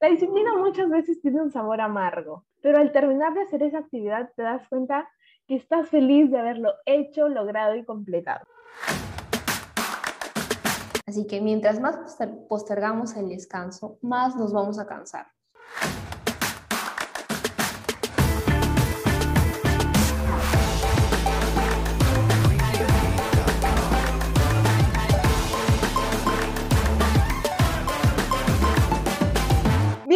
La disciplina muchas veces tiene un sabor amargo, pero al terminar de hacer esa actividad te das cuenta que estás feliz de haberlo hecho, logrado y completado. Así que mientras más postergamos el descanso, más nos vamos a cansar.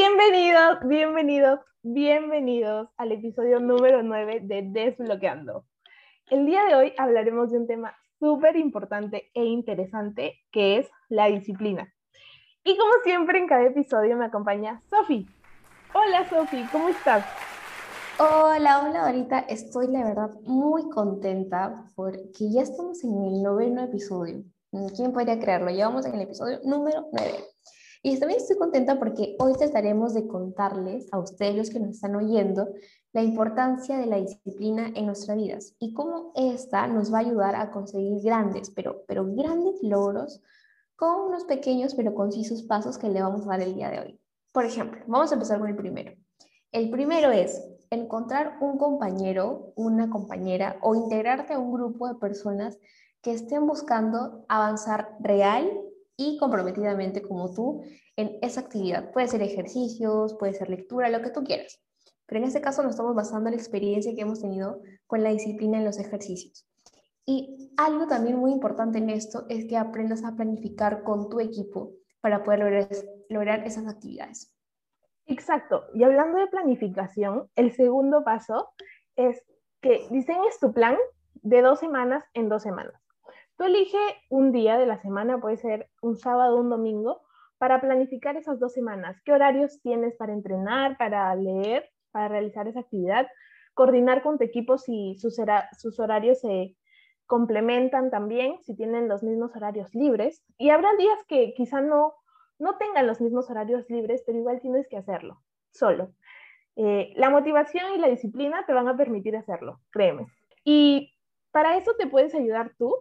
Bienvenidos, bienvenidos, bienvenidos al episodio número 9 de Desbloqueando. El día de hoy hablaremos de un tema súper importante e interesante que es la disciplina. Y como siempre en cada episodio me acompaña Sofi. Hola Sofi, ¿cómo estás? Hola, hola, ahorita estoy la verdad muy contenta porque ya estamos en el noveno episodio. ¿Quién podría creerlo? Llevamos en el episodio número 9. Y también estoy contenta porque hoy trataremos de contarles a ustedes los que nos están oyendo la importancia de la disciplina en nuestras vidas y cómo esta nos va a ayudar a conseguir grandes, pero, pero grandes logros con unos pequeños pero concisos pasos que le vamos a dar el día de hoy. Por ejemplo, vamos a empezar con el primero. El primero es encontrar un compañero, una compañera o integrarte a un grupo de personas que estén buscando avanzar real y comprometidamente como tú en esa actividad. Puede ser ejercicios, puede ser lectura, lo que tú quieras. Pero en este caso nos estamos basando en la experiencia que hemos tenido con la disciplina en los ejercicios. Y algo también muy importante en esto es que aprendas a planificar con tu equipo para poder lograr, lograr esas actividades. Exacto. Y hablando de planificación, el segundo paso es que diseñes tu plan de dos semanas en dos semanas. Tú elige un día de la semana, puede ser un sábado un domingo, para planificar esas dos semanas. ¿Qué horarios tienes para entrenar, para leer, para realizar esa actividad? Coordinar con tu equipo si sus, sus horarios se complementan también, si tienen los mismos horarios libres. Y habrá días que quizá no, no tengan los mismos horarios libres, pero igual tienes que hacerlo, solo. Eh, la motivación y la disciplina te van a permitir hacerlo, créeme. Y para eso te puedes ayudar tú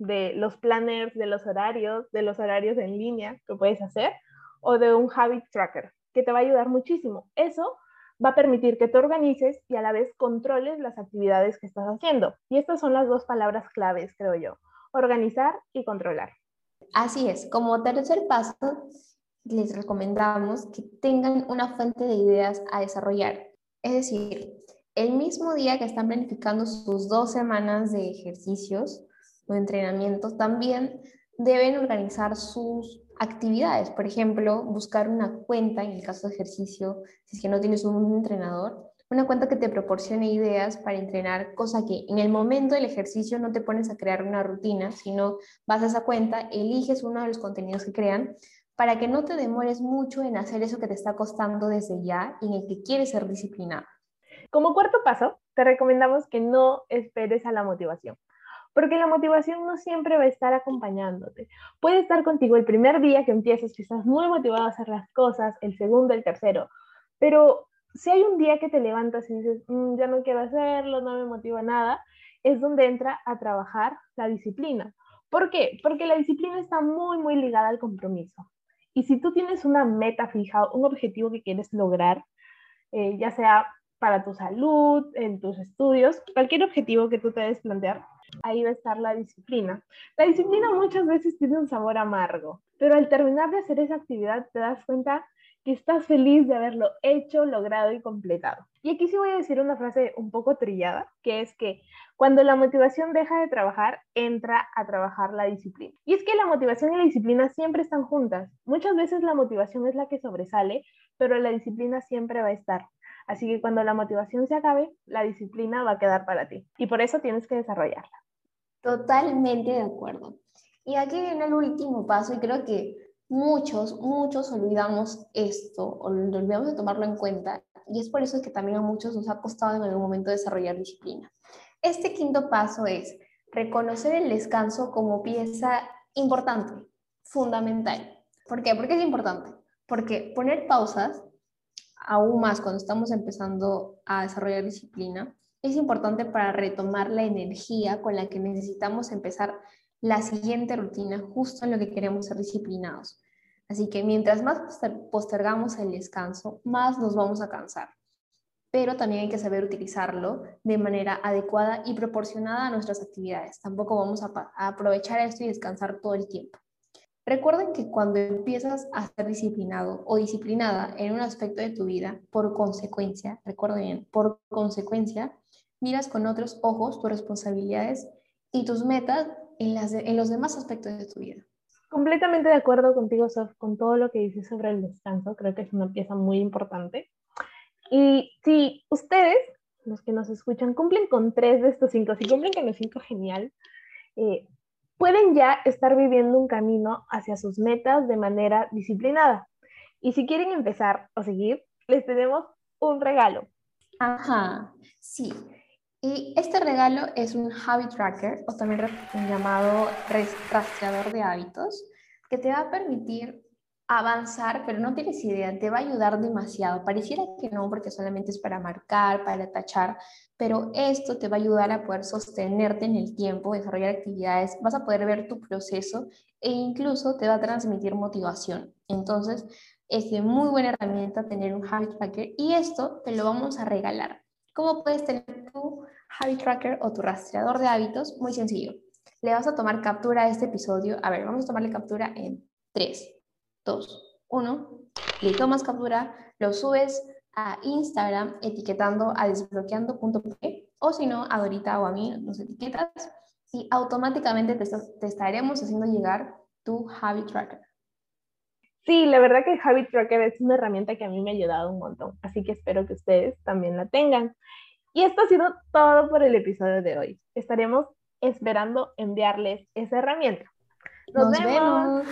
de los planners, de los horarios, de los horarios en línea que puedes hacer, o de un habit tracker, que te va a ayudar muchísimo. Eso va a permitir que te organices y a la vez controles las actividades que estás haciendo. Y estas son las dos palabras claves, creo yo, organizar y controlar. Así es, como tercer paso, les recomendamos que tengan una fuente de ideas a desarrollar. Es decir, el mismo día que están planificando sus dos semanas de ejercicios, o entrenamientos, también deben organizar sus actividades. Por ejemplo, buscar una cuenta, en el caso de ejercicio, si es que no tienes un entrenador, una cuenta que te proporcione ideas para entrenar, cosa que en el momento del ejercicio no te pones a crear una rutina, sino vas a esa cuenta, eliges uno de los contenidos que crean para que no te demores mucho en hacer eso que te está costando desde ya y en el que quieres ser disciplinado. Como cuarto paso, te recomendamos que no esperes a la motivación porque la motivación no siempre va a estar acompañándote. Puede estar contigo el primer día que empiezas, que estás muy motivado a hacer las cosas, el segundo, el tercero, pero si hay un día que te levantas y dices, mm, ya no quiero hacerlo, no me motiva nada, es donde entra a trabajar la disciplina. ¿Por qué? Porque la disciplina está muy, muy ligada al compromiso. Y si tú tienes una meta fija, un objetivo que quieres lograr, eh, ya sea para tu salud, en tus estudios, cualquier objetivo que tú te des plantear, ahí va a estar la disciplina. La disciplina muchas veces tiene un sabor amargo, pero al terminar de hacer esa actividad te das cuenta que estás feliz de haberlo hecho, logrado y completado. Y aquí sí voy a decir una frase un poco trillada, que es que cuando la motivación deja de trabajar, entra a trabajar la disciplina. Y es que la motivación y la disciplina siempre están juntas. Muchas veces la motivación es la que sobresale, pero la disciplina siempre va a estar. Así que cuando la motivación se acabe, la disciplina va a quedar para ti. Y por eso tienes que desarrollarla. Totalmente de acuerdo. Y aquí viene el último paso y creo que muchos, muchos olvidamos esto olvidamos de tomarlo en cuenta y es por eso que también a muchos nos ha costado en algún momento desarrollar disciplina. Este quinto paso es reconocer el descanso como pieza importante, fundamental. ¿Por qué? Porque es importante. Porque poner pausas, aún más cuando estamos empezando a desarrollar disciplina, es importante para retomar la energía con la que necesitamos empezar la siguiente rutina justo en lo que queremos ser disciplinados. Así que mientras más postergamos el descanso, más nos vamos a cansar. Pero también hay que saber utilizarlo de manera adecuada y proporcionada a nuestras actividades. Tampoco vamos a, aprovechar esto y descansar todo el tiempo. Recuerden que cuando empiezas a ser disciplinado o disciplinada en un aspecto de tu vida, por consecuencia, recuerden por consecuencia, miras con otros ojos tus responsabilidades y tus metas en, en los demás aspectos de tu vida. Completamente de acuerdo contigo, Sof, con todo lo que dices sobre el descanso. Creo que es una pieza muy importante. Y si ustedes, los que nos escuchan, cumplen con tres de estos cinco, si cumplen con los cinco, genial, eh, pueden ya estar viviendo un camino hacia sus metas de manera disciplinada. Y si quieren empezar o seguir, les tenemos un regalo. Ajá, sí. Y este regalo es un habit tracker o también llamado rastreador de hábitos que te va a permitir avanzar, pero no tienes idea, te va a ayudar demasiado. Pareciera que no, porque solamente es para marcar, para tachar, pero esto te va a ayudar a poder sostenerte en el tiempo, desarrollar actividades, vas a poder ver tu proceso e incluso te va a transmitir motivación. Entonces, es de muy buena herramienta tener un habit tracker y esto te lo vamos a regalar. ¿Cómo puedes tener tu habit tracker o tu rastreador de hábitos? Muy sencillo. Le vas a tomar captura a este episodio. A ver, vamos a tomarle captura en 3, 2, 1. Le tomas captura, lo subes a Instagram etiquetando a desbloqueando.p o si no, a Dorita o a mí nos etiquetas y automáticamente te, te estaremos haciendo llegar tu habit tracker. Sí, la verdad que el Habit Tracker es una herramienta que a mí me ha ayudado un montón, así que espero que ustedes también la tengan. Y esto ha sido todo por el episodio de hoy. Estaremos esperando enviarles esa herramienta. Nos, vemos.